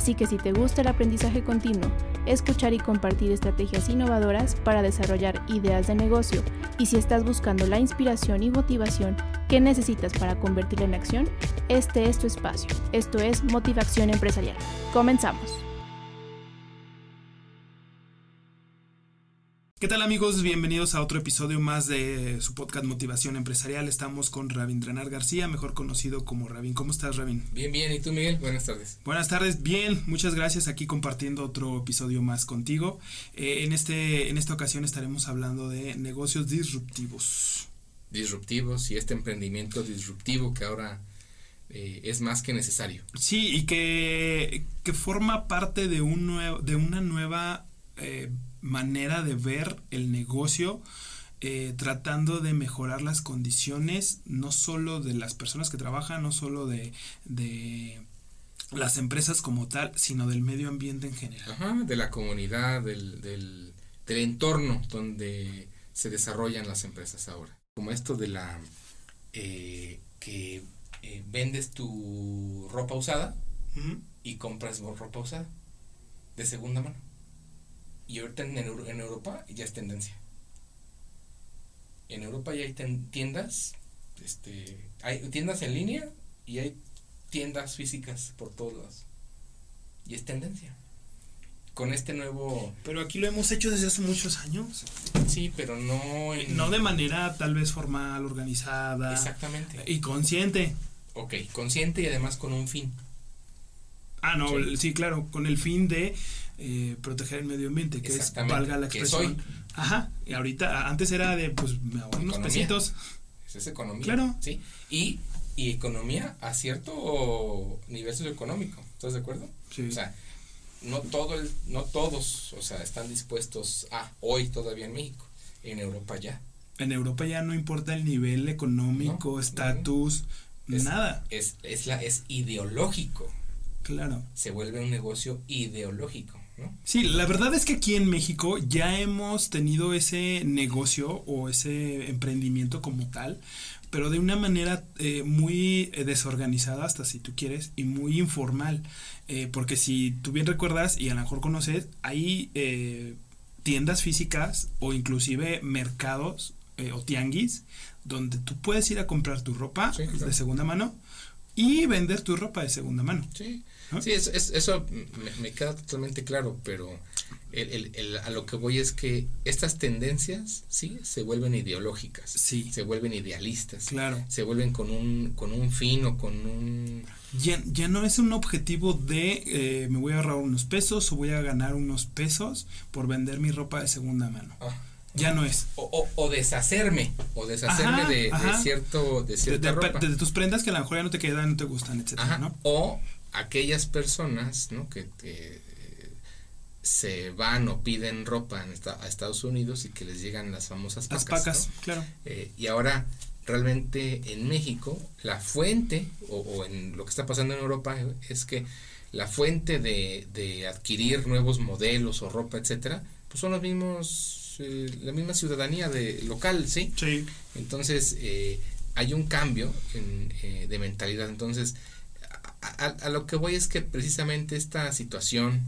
Así que si te gusta el aprendizaje continuo, escuchar y compartir estrategias innovadoras para desarrollar ideas de negocio y si estás buscando la inspiración y motivación que necesitas para convertirla en acción, este es tu espacio. Esto es Motivación Empresarial. Comenzamos. ¿Qué tal amigos? Bienvenidos a otro episodio más de su podcast Motivación Empresarial. Estamos con Rabindranar García, mejor conocido como Rabin. ¿Cómo estás, Rabin? Bien, bien. ¿Y tú, Miguel? Buenas tardes. Buenas tardes. Bien, muchas gracias. Aquí compartiendo otro episodio más contigo. Eh, en, este, en esta ocasión estaremos hablando de negocios disruptivos. Disruptivos y este emprendimiento disruptivo que ahora eh, es más que necesario. Sí, y que, que forma parte de, un nuevo, de una nueva... Eh, manera de ver el negocio, eh, tratando de mejorar las condiciones, no solo de las personas que trabajan, no solo de, de las empresas como tal, sino del medio ambiente en general. Ajá, de la comunidad, del, del, del entorno donde se desarrollan las empresas ahora. Como esto de la eh, que eh, vendes tu ropa usada y compras ropa usada de segunda mano. Y ahorita en, en Europa ya es tendencia. En Europa ya hay tiendas, este, hay tiendas en línea y hay tiendas físicas por todos lados. Y es tendencia. Con este nuevo... Pero aquí lo hemos hecho desde hace muchos años. Sí, pero no... No de manera tal vez formal, organizada. Exactamente. Y consciente. Ok, consciente y además con un fin. Ah, no, sí, claro, con el fin de eh, proteger el medio ambiente, que es, valga la expresión. Ajá, y ahorita, antes era de, pues, me unos pesitos. Es economía. Claro. Sí, y, y economía a cierto nivel socioeconómico, ¿estás de acuerdo? Sí. O sea, no, todo el, no todos, o sea, están dispuestos a, hoy todavía en México, en Europa ya. En Europa ya no importa el nivel económico, estatus, nada. Es, es, la, es ideológico. Claro. Se vuelve un negocio ideológico. ¿no? Sí, la verdad es que aquí en México ya hemos tenido ese negocio o ese emprendimiento como tal, pero de una manera eh, muy eh, desorganizada, hasta si tú quieres, y muy informal. Eh, porque si tú bien recuerdas y a lo mejor conoces, hay eh, tiendas físicas o inclusive mercados eh, o tianguis donde tú puedes ir a comprar tu ropa Sí, claro. de segunda mano y vender tu ropa de segunda mano. Sí, ¿no? sí es, es- eso me, me queda totalmente claro, pero el, el- el- a lo que voy es que estas tendencias, sí, se vuelven ideológicas, Sí. se vuelven idealistas, Claro. se vuelven con un, con un fin o con un... Ya, ya no es un objetivo de eh, me voy a ahorrar unos pesos o voy a ganar unos pesos por vender mi ropa de segunda mano. ah, Ya no es. o, o- o deshacerme, o deshacerme Ajá, de, cierto, de De, cierta de- ropa. de tus prendas que a lo mejor ya no te quedan, no te gustan, etcétera, Ajá, ¿no? O aquellas personas, ¿no? Que, que, eh, se van o piden ropa en esta- a Estados Unidos y que les llegan las famosas Las pacas. pacas, ¿no? claro. Eh, y ahora realmente en México la fuente o, o en lo que está pasando en Europa es que la fuente de, de adquirir nuevos modelos o ropa, etcétera, pues son los mismos, eh, la misma ciudadanía de local, ¿sí? Sí. Entonces, eh, hay un cambio en, eh, de mentalidad. Entonces, a, lo que voy es que precisamente esta situación,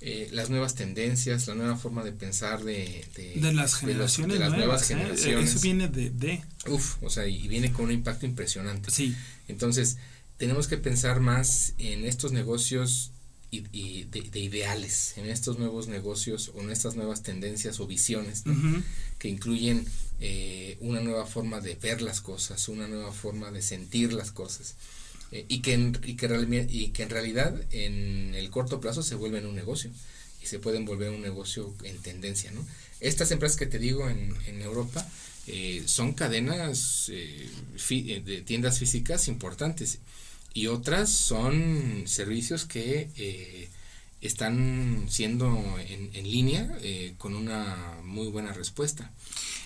eh, las nuevas tendencias, la nueva forma de pensar de, de, De las de los- generaciones de las nuevas nuevas, ¿eh? generaciones. Eso viene de, de. Uf, o sea, y viene con un impacto impresionante. Sí. Entonces, tenemos que pensar más en estos negocios y, y de, de ideales, en estos nuevos negocios o en estas nuevas tendencias o visiones, que incluyen eh, una nueva forma de ver las cosas, una nueva forma de sentir las cosas. Eh, y, que en, y, que y que en realidad en el corto plazo se vuelven un negocio y se pueden volver un negocio en tendencia. ¿no? Estas empresas que te digo en, en Europa eh, son cadenas eh, eh, de tiendas físicas importantes y otras son servicios que están siendo en, en línea eh, con una muy buena respuesta.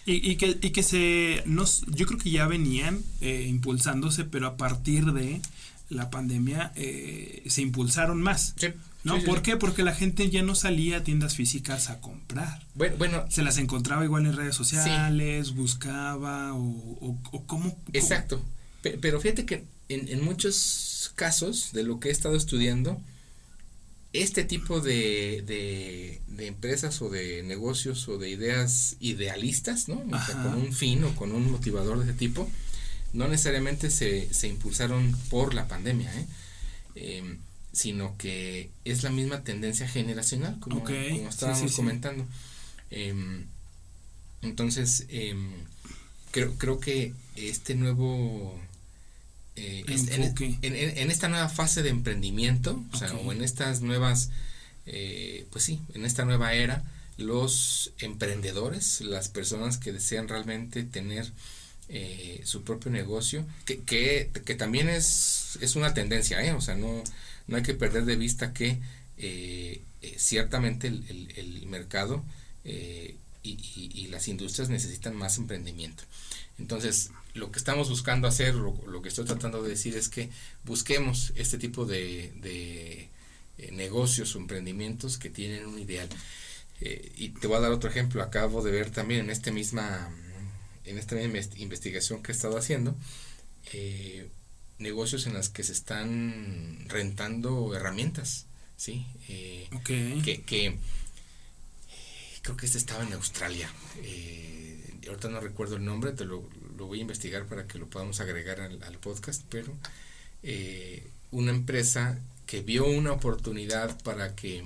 Y, y, que, y que se, nos, yo creo que ya venían eh, impulsándose, pero a partir de la pandemia eh, se impulsaron más. Sí. ¿No? Sí, ¿Por sí. qué? Porque la gente ya no salía a tiendas físicas a comprar. Bueno, bueno, Se las encontraba igual en redes sociales, buscaba o, o, o cómo, Exacto. Pe- Pero fíjate que en, en muchos casos de lo que he estado estudiando, este tipo de, de, de empresas o de negocios o de ideas idealistas, ¿no? O sea, Ajá. con un fin o con un motivador de ese tipo, no necesariamente se, se impulsaron por la pandemia, ¿eh? Em, sino que es la misma tendencia generacional, como, estábamos sí, sí. comentando. Em, entonces, em, creo, creo que este nuevo... eh, es- en, esta nueva fase de emprendimiento, o sea, o en estas nuevas, eh, pues sí, en esta nueva era, los emprendedores, las personas que desean realmente tener eh, su propio negocio, que, que, que también es, es una tendencia, ¿eh? o sea, no, no hay que perder de vista que eh, ciertamente el, el- el mercado eh, y, y- y las industrias necesitan más emprendimiento. Entonces, lo que estamos buscando hacer, lo, lo que estoy tratando de decir es que busquemos este tipo de, de, eh, negocios o emprendimientos que tienen un ideal. Eh, y te voy a dar otro ejemplo. Acabo de ver también en esta misma, en esta misma invest- investigación que he estado haciendo, eh, negocios en las que se están rentando herramientas, ¿sí? Eh, que, que creo que este estaba en Australia. Ahorita no recuerdo el nombre, te lo, lo voy a investigar para que lo podamos agregar al, al podcast, pero eh, una empresa que vio una oportunidad para que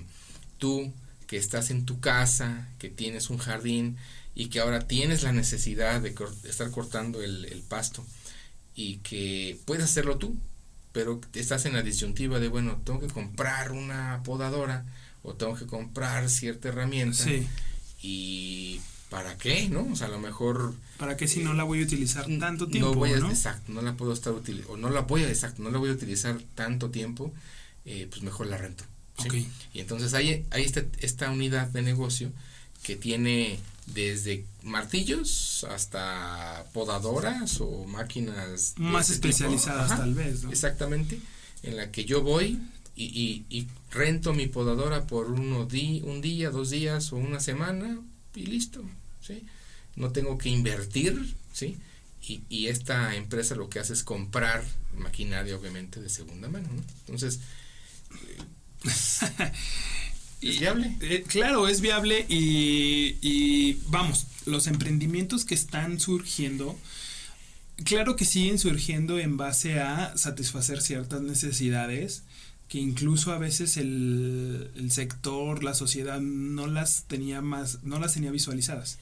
tú que estás en tu casa, que tienes un jardín y que ahora tienes la necesidad de, estar cortando el, el pasto y que puedes hacerlo tú, pero estás en la disyuntiva de, bueno, tengo que comprar una podadora o tengo que comprar cierta herramienta Sí. y ¿para qué? ¿No? O sea, a lo mejor ¿Para qué si no la voy a utilizar tanto tiempo? no voy a, ¿no? exacto, no la puedo estar utilizando, o no la voy a, exacto, no la voy a utilizar tanto tiempo, eh, pues mejor la rento. ¿sí? Y entonces hay, hay esta, esta unidad de negocio que tiene desde martillos hasta podadoras o máquinas Más especializadas Ajá, tal vez, ¿no? Exactamente, en la que yo voy y, y, y rento mi podadora por uno di, un día, dos días o una semana y listo, ¿sí? No tengo que invertir, ¿sí? Y, y esta empresa lo que hace es comprar maquinaria, obviamente, de segunda mano, ¿no? Entonces, pues, es viable. Eh, claro, es viable y, y vamos, los emprendimientos que están surgiendo, claro que siguen surgiendo en base a satisfacer ciertas necesidades que incluso a veces el, el sector, la sociedad no las tenía más, no las tenía visualizadas.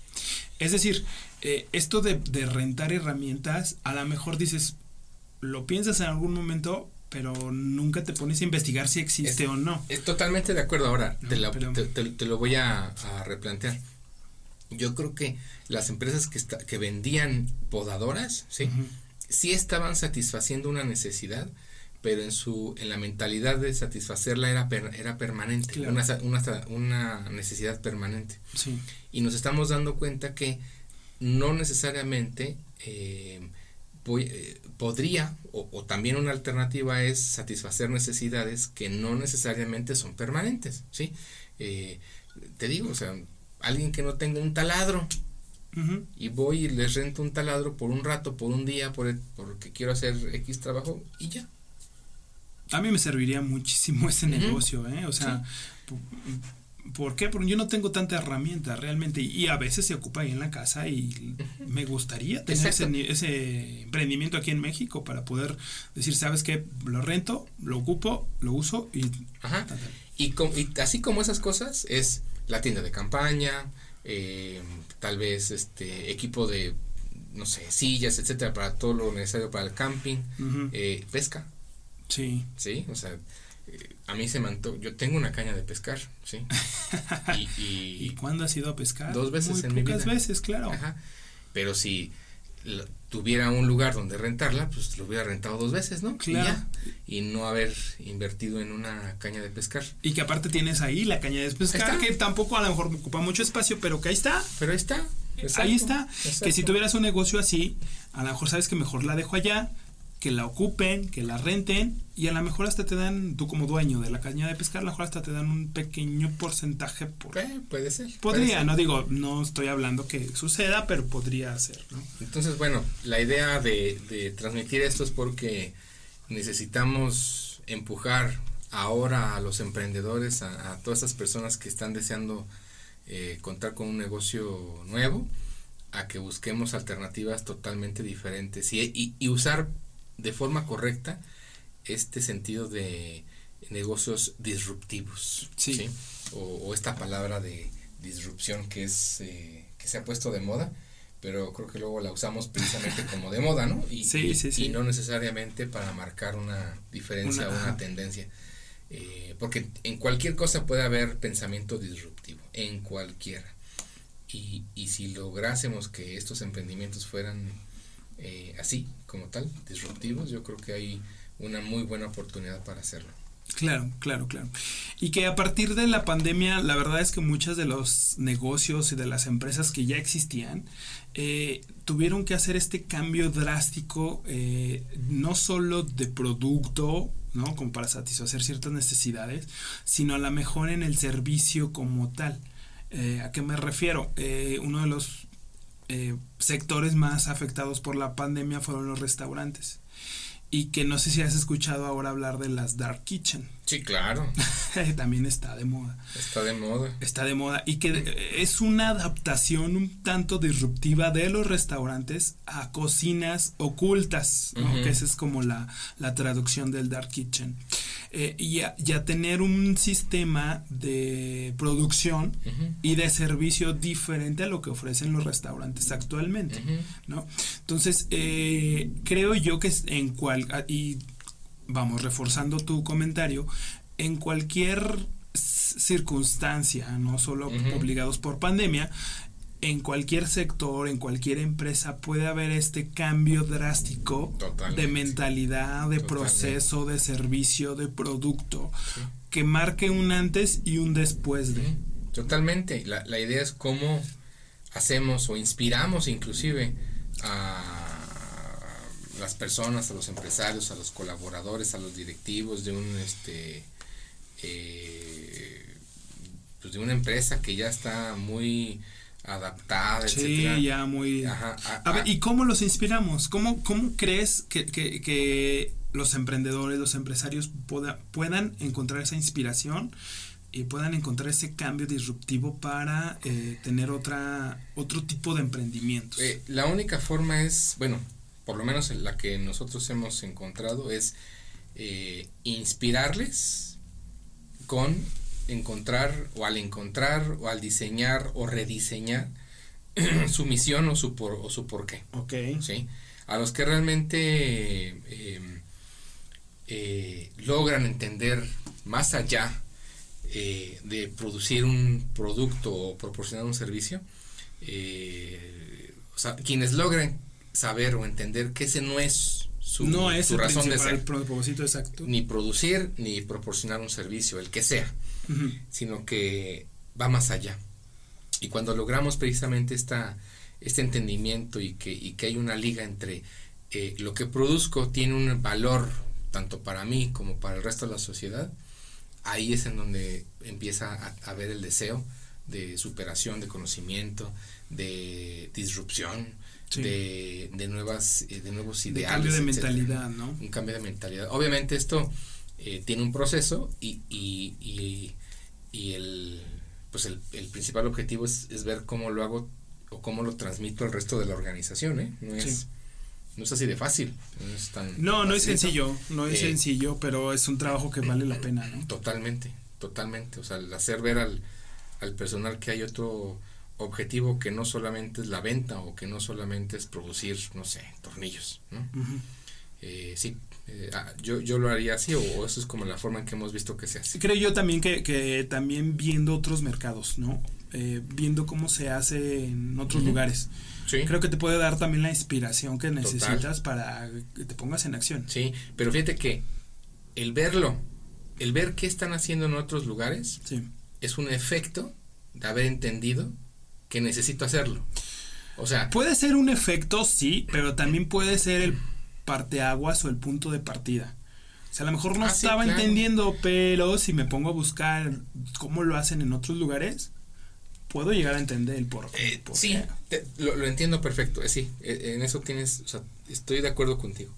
Es decir, eh, esto de, de rentar herramientas, a lo mejor dices, lo piensas en algún momento, pero nunca te pones a investigar si existe Es- o no. Es totalmente de acuerdo. Ahora, te, No, la- pero- te- te- te lo voy a, a replantear. Yo creo que las empresas que, esta- que vendían podadoras, ¿sí? Ujú. sí estaban satisfaciendo una necesidad, pero en su en la mentalidad de satisfacerla era per- era permanente, Claro. una, una, una necesidad permanente. Sí. Y nos estamos dando cuenta que no necesariamente eh, voy- eh, podría, o, o también una alternativa es satisfacer necesidades que no necesariamente son permanentes, ¿sí? Eh, te digo, o sea, alguien que no tenga un taladro, y voy y les rento un taladro por un rato, por un día, por el- porque quiero hacer X trabajo y ya. A mí me serviría muchísimo ese negocio, ¿eh? O sea, po- ¿por qué? Porque yo no tengo tanta herramienta realmente y a veces se ocupa ahí en la casa y me gustaría tener ese, ese emprendimiento aquí en México para poder decir, ¿sabes qué? Lo rento, lo ocupo, lo uso y... Ajá. Y, com- y así como esas cosas es la tienda de campaña, eh, tal vez este equipo de, no sé, sillas, etcétera, para todo lo necesario para el camping, eh, pesca, Sí. ¿sí? O sea, eh, a mí se me yo tengo una caña de pescar, ¿sí? Y, y- ¿Y cuándo has ido a pescar? Dos veces Muy en mi pocas vida. veces, claro. Ajá. Pero si tuviera un lugar donde rentarla, pues lo hubiera rentado dos veces, ¿no? Claro. Y, no haber invertido en una caña de pescar. Y que aparte tienes ahí la caña de pescar, que tampoco a lo mejor ocupa mucho espacio, pero que ahí está. Pero ahí está. Ahí está. Que si tuvieras un negocio así, a lo mejor sabes que mejor la dejo allá, que la ocupen, que la renten y a lo mejor hasta te dan, tú como dueño de la caña de pescar, a lo mejor hasta te dan un pequeño porcentaje por... Eh, puede ser. Podría, no digo, no estoy hablando que suceda, pero podría ser, ¿no? Entonces, bueno, la idea de, de transmitir esto es porque necesitamos empujar ahora a los emprendedores, a, todas esas personas que están deseando eh, contar con un negocio nuevo, a que busquemos alternativas totalmente diferentes y, y usar de forma correcta este sentido de negocios disruptivos. Sí. O, esta palabra de disrupción que es eh, que se ha puesto de moda, pero creo que luego la usamos precisamente como de moda, ¿no? Y, sí, sí, sí. y no necesariamente para marcar una diferencia o una tendencia. Eh, porque en cualquier cosa puede haber pensamiento disruptivo, en cualquiera. Y, y si lográsemos que estos emprendimientos fueran eh, así como tal, disruptivos, yo creo que hay una muy buena oportunidad para hacerlo. Claro, claro, claro. Y que a partir de la pandemia, la verdad es que muchos de los negocios y de las empresas que ya existían eh, tuvieron que hacer este cambio drástico, eh, no solo de producto, ¿no? Como para satisfacer ciertas necesidades, sino a lo mejor en el servicio como tal. ¿A qué me refiero? uno de los eh, sectores más afectados por la pandemia fueron los restaurantes. Y que no sé si has escuchado ahora hablar de las dark kitchen. Sí, claro. También está de moda. Está de moda. Está de moda. Y que es una adaptación un tanto disruptiva de los restaurantes a cocinas ocultas, que esa es como la, la traducción del dark kitchen. Eh, y, a, tener un sistema de producción y de servicio diferente a lo que ofrecen los restaurantes actualmente, ¿no? Entonces, eh, creo yo que en cual, ah, y vamos, reforzando tu comentario, en cualquier circunstancia, no solo obligados por pandemia, en cualquier sector, en cualquier empresa puede haber este cambio drástico de mentalidad, de proceso, de servicio, de producto, que marque un antes y un después de. Totalmente. La, la idea es cómo hacemos o inspiramos inclusive a las personas, a los empresarios, a los colaboradores, a los directivos de un este eh, pues de una empresa que ya está muy adaptada, sí, ya muy... a, ver, ¿y cómo los inspiramos? ¿Cómo, cómo crees que, que, los emprendedores, los empresarios puedan encontrar esa inspiración y puedan encontrar ese cambio disruptivo para eh, tener otra, otro tipo de emprendimientos? Eh, la única forma es, bueno, por lo menos la que nosotros hemos encontrado es eh, inspirarles con encontrar o al encontrar o al diseñar o rediseñar su misión o su, por, o su porqué. Ok. ¿sí? A los que realmente em, eh, logran entender más allá eh, de producir un producto o proporcionar un servicio, o sea, quienes logran saber o entender que ese no es su, no es su razón de ser. propósito exacto. Ni producir ni proporcionar un servicio, el que sea, sino que va más allá. Y cuando logramos precisamente esta, este entendimiento y que, y que hay una liga entre eh, lo que produzco tiene un valor tanto para mí como para el resto de la sociedad, ahí es en donde empieza a, a haber el deseo de superación, de conocimiento, de disrupción, de, de, nuevas, eh, de nuevos ideales. Un cambio de mentalidad, ¿no? Un cambio de mentalidad. Obviamente esto eh, tiene un proceso y, y, y, y el, pues el, el, principal objetivo es, es, ver cómo lo hago o cómo lo transmito al resto de la organización, ¿eh? No es, no es así de fácil. No, es tan no, no es sencillo, no es eh, sencillo, pero es un trabajo que vale la pena, ¿no? Totalmente, totalmente. O sea, el hacer ver al, al personal que hay otro objetivo que no solamente es la venta o que no solamente es producir, no sé, tornillos, ¿no? Eh, sí, eh, ah, yo, yo lo haría así o, eso es como la forma en que hemos visto que se hace. Creo yo también que, que también viendo otros mercados, ¿no? eh, viendo cómo se hace en otros lugares. Sí. Creo que te puede dar también la inspiración que necesitas para que te pongas en acción. Sí, pero fíjate que el verlo, el ver qué están haciendo en otros lugares, Sí. Es un efecto de haber entendido que necesito hacerlo. O sea, Puede ser un efecto, sí, pero también puede ser el parteaguas o el punto de partida. O sea, a lo mejor no Ah, sí, estaba claro. entendiendo, pero si me pongo a buscar cómo lo hacen en otros lugares, puedo llegar a entender el por, eh, por sí, te- lo, lo entiendo perfecto. eh, sí, eh, en eso tienes, o sea, estoy de acuerdo contigo.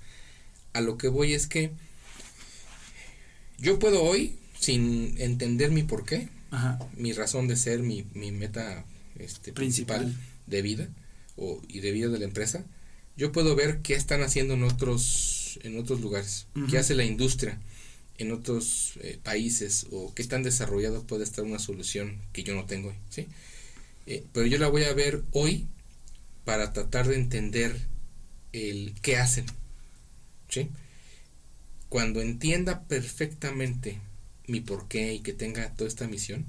A lo que voy es que yo puedo hoy, sin entender mi por qué, Ajá. mi razón de ser, mi, mi meta este, principal, Principal. de vida o, y de vida de la empresa, yo puedo ver qué están haciendo en otros, en otros lugares, Ujú. qué hace la industria en otros eh, países o qué tan desarrollado puede estar una solución que yo no tengo hoy, ¿sí? Eh, pero yo la voy a ver hoy para tratar de entender el qué hacen, ¿sí? Cuando entienda perfectamente mi porqué y que tenga toda esta misión,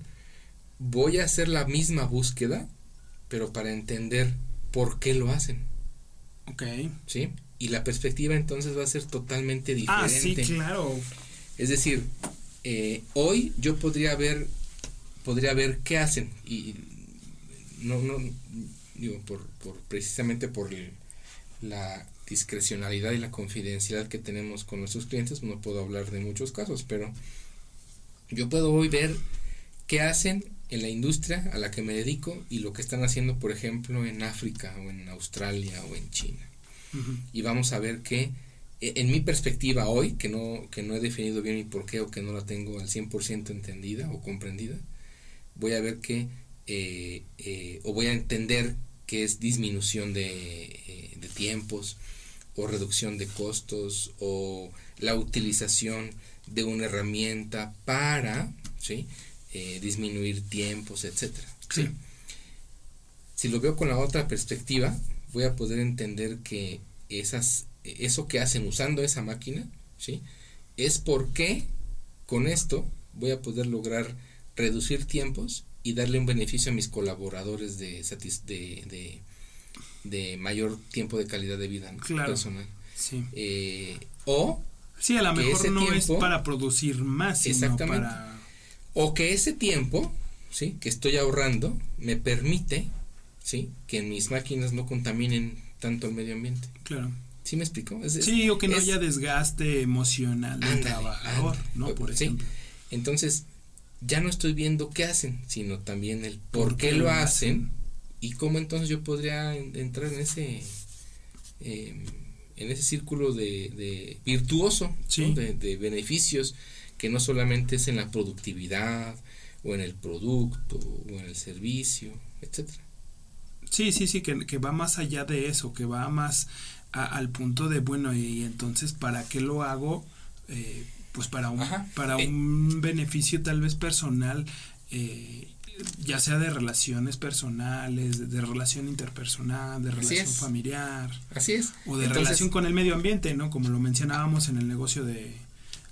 voy a hacer la misma búsqueda, pero para entender por qué lo hacen, Ok. ¿sí? Y la perspectiva entonces va a ser totalmente diferente. Ah, sí, claro. Es decir, eh, hoy yo podría ver, podría ver qué hacen y no, no, digo, por, por precisamente por el- la discrecionalidad y la confidencialidad que tenemos con nuestros clientes, no puedo hablar de muchos casos, pero yo puedo hoy ver qué hacen en la industria a la que me dedico y lo que están haciendo, por ejemplo, en África o en Australia o en China. Y vamos a ver que en mi perspectiva hoy, que no, que no he definido bien mi por qué o que no la tengo al 100% entendida o comprendida, voy a ver que, eh, eh, o voy a entender que es disminución de, eh, de tiempos o reducción de costos o la utilización de una herramienta para ¿sí? Eh, disminuir tiempos, etcétera. Sí. Si lo veo con la otra perspectiva, voy a poder entender que esas, eso que hacen usando esa máquina, ¿sí? Es porque con esto voy a poder lograr reducir tiempos y darle un beneficio a mis colaboradores de, de, de, de mayor tiempo de calidad de vida ¿no? Claro. personal. Sí. Eh, o, Sí, a lo mejor ese no es para producir más, sino Exactamente. para... o que ese tiempo ¿sí? que estoy ahorrando me permite ¿sí? que mis máquinas no contaminen tanto el medio ambiente. Claro. ¿Sí me explico? Es- Sí, o que no es- haya desgaste emocional del trabajador, ándale. ¿no? Por Sí. ejemplo. Entonces, ya no estoy viendo qué hacen, sino también el por, ¿Por qué, qué lo lo hacen y cómo entonces yo podría en- entrar en ese eh, en ese círculo de, de virtuoso Sí. ¿no? de, de beneficios que no solamente es en la productividad o en el producto o en el servicio, etcétera. Sí, sí, sí, que, que va más allá de eso, que va más a- al punto de, bueno, y entonces, ¿para qué lo hago? Eh, pues para un, Ajá. para Eh. un beneficio tal vez personal, eh, ya sea de relaciones personales, de, de relación interpersonal, de relación familiar, Así es. o de Entonces, relación con el medio ambiente, ¿no? Como lo mencionábamos en el negocio de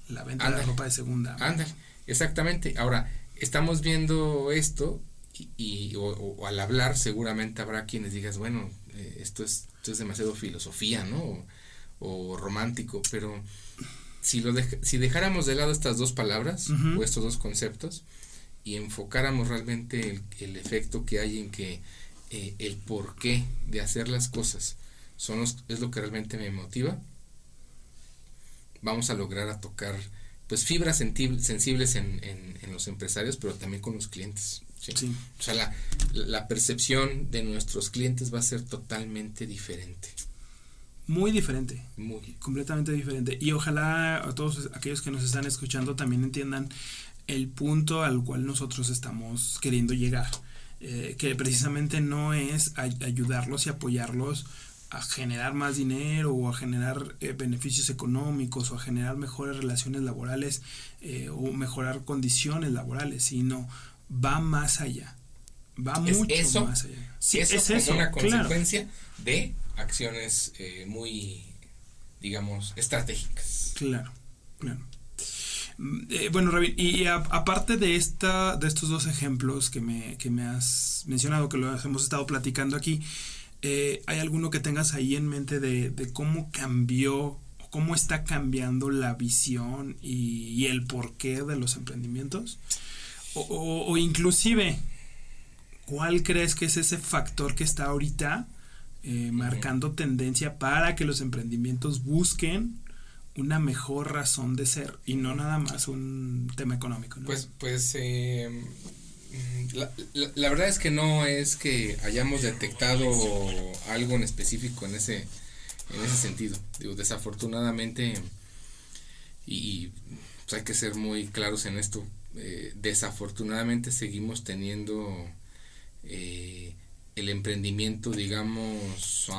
la venta de ropa de segunda. Ándale, exactamente. Ahora, estamos viendo esto y, y- o, o al hablar seguramente habrá quienes digas, bueno, eh, esto, es, esto es demasiado filosofía, ¿no? O, o romántico, pero si, lo dej- si dejáramos de lado estas dos palabras o estos dos conceptos y enfocáramos realmente el, el efecto que hay en que eh, el porqué de hacer las cosas son los- es lo que realmente me motiva, vamos a lograr a tocar pues fibras sensibles en, en, en los empresarios, pero también con los clientes. ¿sí? Sí. O sea, la, la percepción de nuestros clientes va a ser totalmente diferente. Muy diferente. Muy. completamente diferente. Y ojalá a todos aquellos que nos están escuchando también entiendan el punto al cual nosotros estamos queriendo llegar. Eh, que precisamente no es ay- ayudarlos y apoyarlos a generar más dinero o a generar eh, beneficios económicos o a generar mejores relaciones laborales eh, o mejorar condiciones laborales, sino va más allá. Va Es mucho eso, más allá. Sí, eso es como eso, una claro. consecuencia de acciones eh, muy, digamos, estratégicas. Claro, claro. Eh, bueno, Rabin, y aparte de esta, de estos dos ejemplos que me, que me has mencionado, que hemos estado platicando aquí, eh, ¿hay alguno que tengas ahí en mente de, de cómo cambió cómo está cambiando la visión y, el porqué de los emprendimientos? O, inclusive, ¿cuál crees que es ese factor que está ahorita eh, marcando tendencia para que los emprendimientos busquen una mejor razón de ser y no nada más un tema económico? Pues, pues eh, la, la, verdad es que no es que hayamos detectado algo en específico en ese en ese sentido. Digo, desafortunadamente, y, pues hay que ser muy claros en esto, eh, desafortunadamente seguimos teniendo eh, el emprendimiento, digamos,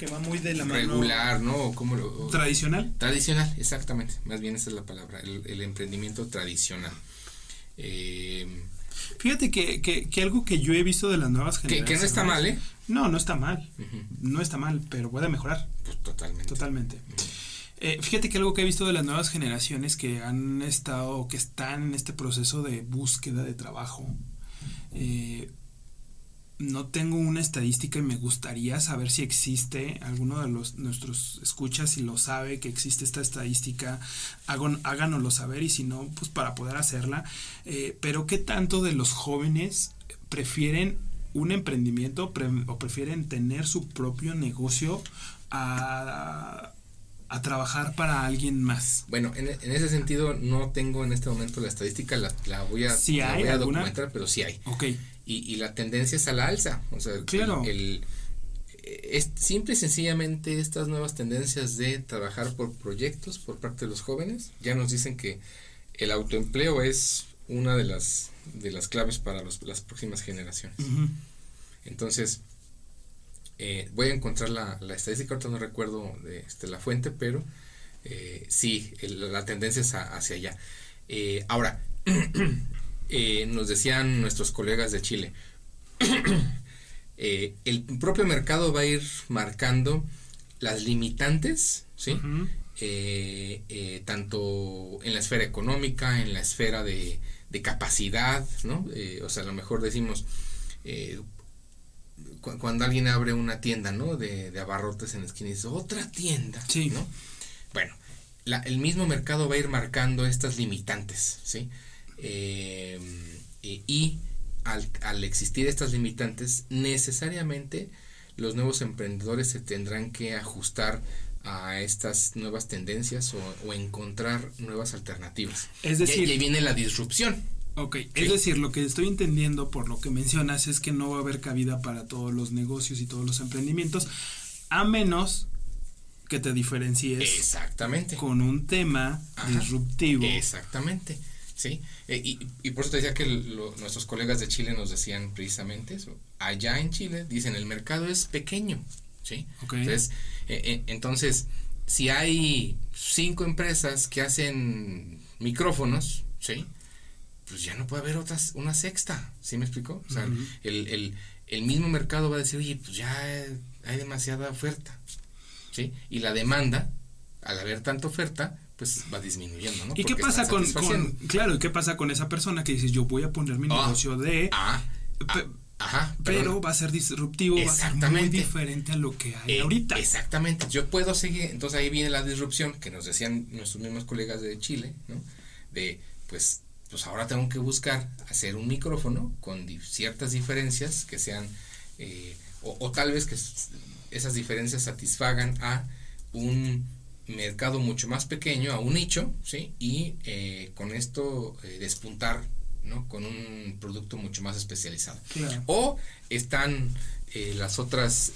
que va muy de la regular, ¿no? tradicional. Tradicional, exactamente. Más bien esa es la palabra, el, emprendimiento tradicional. Eh, Fíjate que, que, algo que yo he visto de las nuevas generaciones. Que, no está mal, ¿eh? No, no está mal. No está mal, pero puede mejorar. Pues totalmente. Totalmente. Eh, fíjate que algo que he visto de las nuevas generaciones que han estado, que están en este proceso de búsqueda de trabajo, eh, no tengo una estadística y me gustaría saber si existe alguno de los nuestros escuchas si lo sabe que existe esta estadística háganoslo saber y si no pues para poder hacerla eh, pero qué tanto de los jóvenes prefieren un emprendimiento o prefieren tener su propio negocio a, a trabajar para alguien más. Bueno, en, ese sentido no tengo en este momento la estadística, la, voy a, documentar, pero sí hay. Ok y, la tendencia es a la alza. O sea, claro. el, es simple y sencillamente estas nuevas tendencias de trabajar por proyectos por parte de los jóvenes ya nos dicen que el autoempleo es una de las de las claves para las próximas generaciones. Entonces, eh, voy a encontrar la, la, estadística, ahorita no recuerdo de, este, la fuente, pero eh, sí, la tendencia es hacia allá. Eh, ahora, Eh, nos decían nuestros colegas de Chile, eh, el propio mercado va a ir marcando las limitantes, ¿sí? Eh, tanto en la esfera económica, en la esfera de, capacidad, ¿no? o sea, a lo mejor decimos, cuando alguien abre una tienda, ¿no? De, abarrotes en la esquina y dice, otra tienda, sí. ¿no? Bueno, el mismo mercado va a ir marcando estas limitantes, ¿sí? Eh, y al, existir estas limitantes, necesariamente los nuevos emprendedores se tendrán que ajustar a estas nuevas tendencias o, encontrar nuevas alternativas. Es decir, y, ahí viene la disrupción. Ok, es decir, lo que estoy entendiendo por lo que mencionas es que no va a haber cabida para todos los negocios y todos los emprendimientos, a menos que te diferencies exactamente con un tema disruptivo. Exactamente. ¿Sí? Eh, y, y, por eso te decía que nuestros colegas de Chile nos decían precisamente eso. Allá en Chile dicen el mercado es pequeño, ¿sí? Entonces, eh, eh, entonces, si hay cinco empresas que hacen micrófonos, ¿sí? Pues ya no puede haber otras, una sexta, ¿sí me explico? O sea, el, el, el mismo mercado va a decir, oye, pues ya hay demasiada oferta, ¿sí? Y la demanda, al haber tanta oferta, pues va disminuyendo, ¿no? ¿Y qué pasa con, claro, ¿y qué pasa con esa persona que dice, yo voy a poner mi ah, negocio de... Ah, ah, ajá, pero va a ser disruptivo, va a ser muy diferente a lo que hay eh, ahorita. Exactamente, yo puedo seguir, entonces ahí viene la disrupción que nos decían nuestros mismos colegas de Chile, ¿no? De, pues, pues ahora tengo que buscar hacer un micrófono con ciertas diferencias que sean, eh, o, o tal vez que esas diferencias satisfagan a un mercado mucho más pequeño, a un nicho, ¿sí? Y eh, con esto eh, despuntar, ¿no? Con un producto mucho más especializado. O están eh, las otras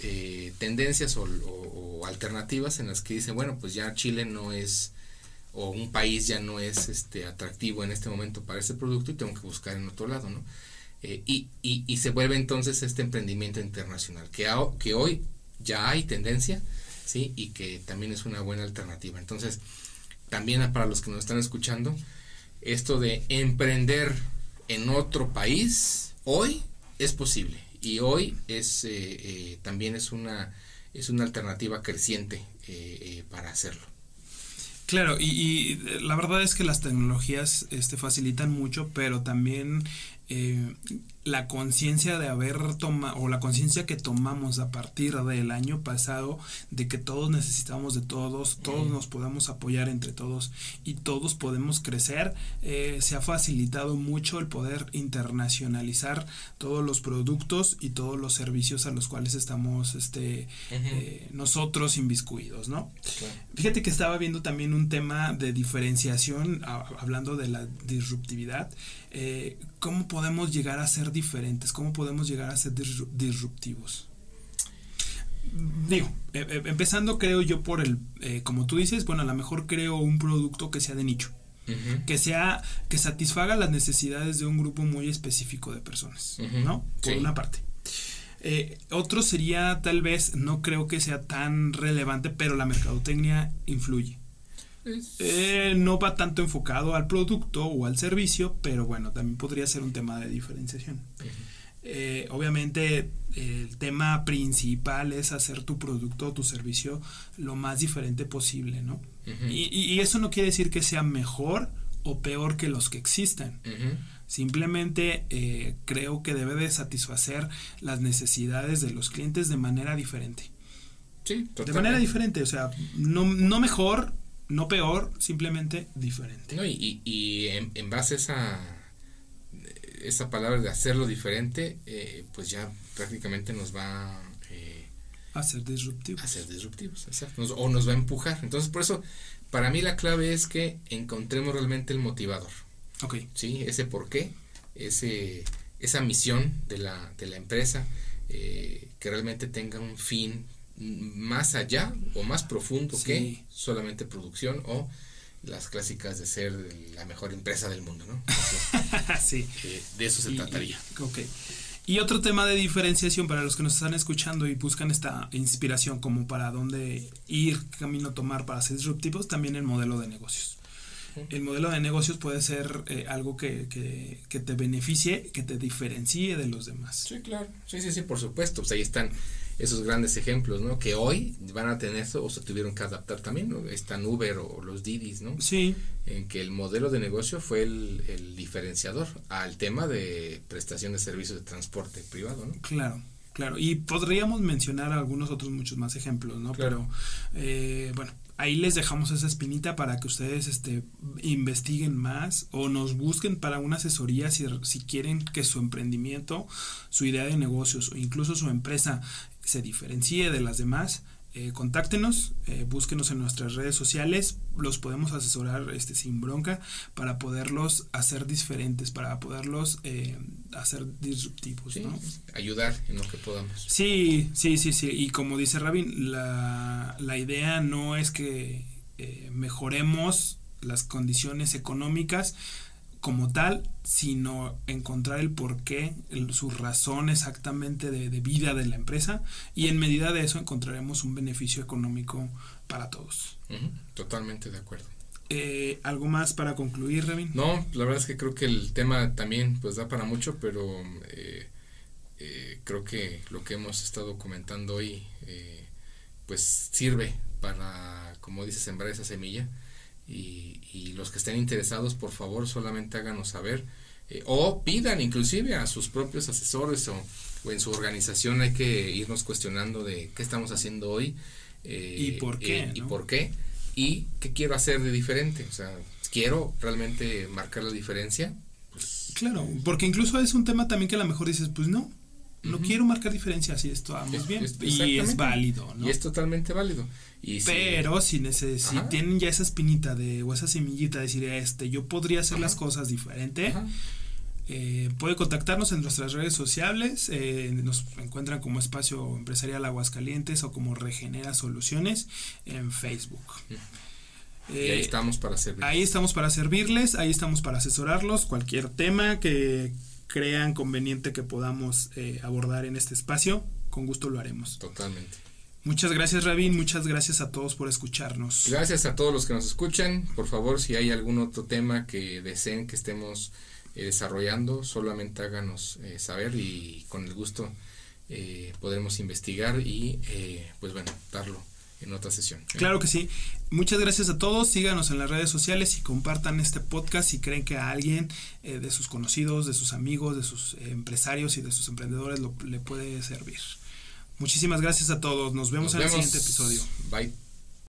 tendencias o, alternativas en las que dicen, bueno, pues ya Chile no es, o un país ya no es este atractivo en este momento para este producto y tengo que buscar en otro lado, ¿no? y, y, y, se vuelve entonces este emprendimiento internacional, que, que hoy ya hay tendencia, ¿sí? Y que también es una buena alternativa. Entonces, también para los que nos están escuchando, esto de emprender en otro país, hoy es posible. Y hoy es eh, eh, también es una, es una alternativa creciente eh, para hacerlo. Claro, y, la verdad es que las tecnologías este, facilitan mucho, pero también la conciencia de haber tomado, o la conciencia que tomamos a partir del año pasado, de que todos necesitamos de todos, todos nos podemos apoyar entre todos y todos podemos crecer, eh, se ha facilitado mucho el poder internacionalizar todos los productos y todos los servicios a los cuales estamos este, eh, nosotros inviscuidos, ¿no? Fíjate que estaba viendo también un tema de diferenciación, hablando de la disruptividad, eh, ¿cómo podemos llegar a ser diferentes? ¿Cómo podemos llegar a ser disruptivos? Digo, e, e, empezando creo yo por el, eh, como tú dices, bueno, a lo mejor creo un producto que sea de nicho. que sea que satisfaga las necesidades de un grupo muy específico de personas, ¿no? Por una parte. Eh, otro sería tal vez, no creo que sea tan relevante, pero la mercadotecnia influye. Eh, no va tanto enfocado al producto o al servicio, pero bueno, también podría ser un tema de diferenciación. Eh, obviamente el tema principal es hacer tu producto o tu servicio lo más diferente posible, ¿no? y, eso no quiere decir que sea mejor o peor que los que existen. Simplemente eh, creo que debe de satisfacer las necesidades de los clientes de manera diferente. Sí, De manera diferente, o sea, no, no mejor, no peor, simplemente diferente. No, y, y en, base a esa, esa palabra de hacerlo diferente, eh, pues ya prácticamente nos va eh, a ser disruptivos. A ser disruptivos, exacto. o nos va a empujar. Entonces, por eso, para mí la clave es que encontremos realmente el motivador. Ok. Sí, ese por qué, ese, esa misión de la, de la empresa, eh, que realmente tenga un fin más allá o más profundo que solamente producción o las clásicas de ser la mejor empresa del mundo, ¿no? sí. de eso se trataría. Y, ok. Y otro tema de diferenciación para los que nos están escuchando y buscan esta inspiración como para dónde ir, camino tomar para ser disruptivos, también el modelo de negocios. El modelo de negocios puede ser eh, algo que, que, que, te beneficie, que te diferencie de los demás. Sí, claro. Sí, sí, sí, por supuesto. Pues ahí están esos grandes ejemplos, ¿no? Que hoy van a tener eso o se tuvieron que adaptar también, ¿no? Están Uber o los Didis, ¿no? Sí. En que el modelo de negocio fue el, el diferenciador al tema de prestación de servicios de transporte privado, ¿no? Claro. Claro, y podríamos mencionar algunos otros muchos más ejemplos, ¿no? Pero, eh, bueno, ahí les dejamos esa espinita para que ustedes este, investiguen más o nos busquen para una asesoría si, si quieren que su emprendimiento, su idea de negocios o incluso su empresa se diferencie de las demás, eh, contáctenos, eh, búsquenos en nuestras redes sociales, los podemos asesorar este, sin bronca para poderlos hacer diferentes, para poderlos eh, hacer disruptivos. ¿no? Ayudar en lo que podamos. Sí, sí, sí, sí. Y como dice Rabin, la, la idea no es que mejoremos las condiciones económicas, como tal, sino encontrar el porqué, su razón exactamente de, vida de la empresa y en medida de eso encontraremos un beneficio económico para todos. totalmente de acuerdo. Eh, ¿Algo más para concluir, Revin? No, la verdad es que creo que el tema también pues da para mucho, pero eh, eh, creo que lo que hemos estado comentando hoy pues sirve para, como dices, sembrar esa semilla y, y, los que estén interesados, por favor, solamente háganos saber eh, o pidan inclusive a sus propios asesores o, en su organización hay que irnos cuestionando de qué estamos haciendo hoy eh, y por qué eh, y por qué y qué quiero hacer de diferente o sea quiero realmente marcar la diferencia pues, claro porque incluso es un tema también que a lo mejor dices pues no no quiero marcar diferencias y esto vamos bien. y es válido, ¿no? Y es totalmente válido. Y Pero si, si, tienen ya esa espinita de, o esa semillita de decir, este, yo podría hacer las cosas diferente, eh, puede contactarnos en nuestras redes sociales. Eh, nos encuentran como Espacio Empresarial Aguascalientes o como Regenera Soluciones en Facebook. y ahí eh, estamos para servirles. Ahí estamos para servirles, ahí estamos para asesorarlos. Cualquier tema que crean conveniente que podamos abordar en este espacio, con gusto lo haremos. Totalmente. Muchas gracias, Rabin. Muchas gracias a todos por escucharnos. Gracias a todos los que nos escuchan. Por favor, si hay algún otro tema que deseen que estemos eh, desarrollando, solamente háganos eh, saber y con el gusto eh, podremos investigar y, eh, pues bueno, darlo en otra sesión. Claro que sí. Muchas gracias a todos. Síganos en las redes sociales y compartan este podcast si creen que a alguien eh, de sus conocidos, de sus amigos, de sus eh, empresarios y de sus emprendedores lo, le puede servir. Muchísimas gracias a todos. Nos vemos en el siguiente episodio. Bye.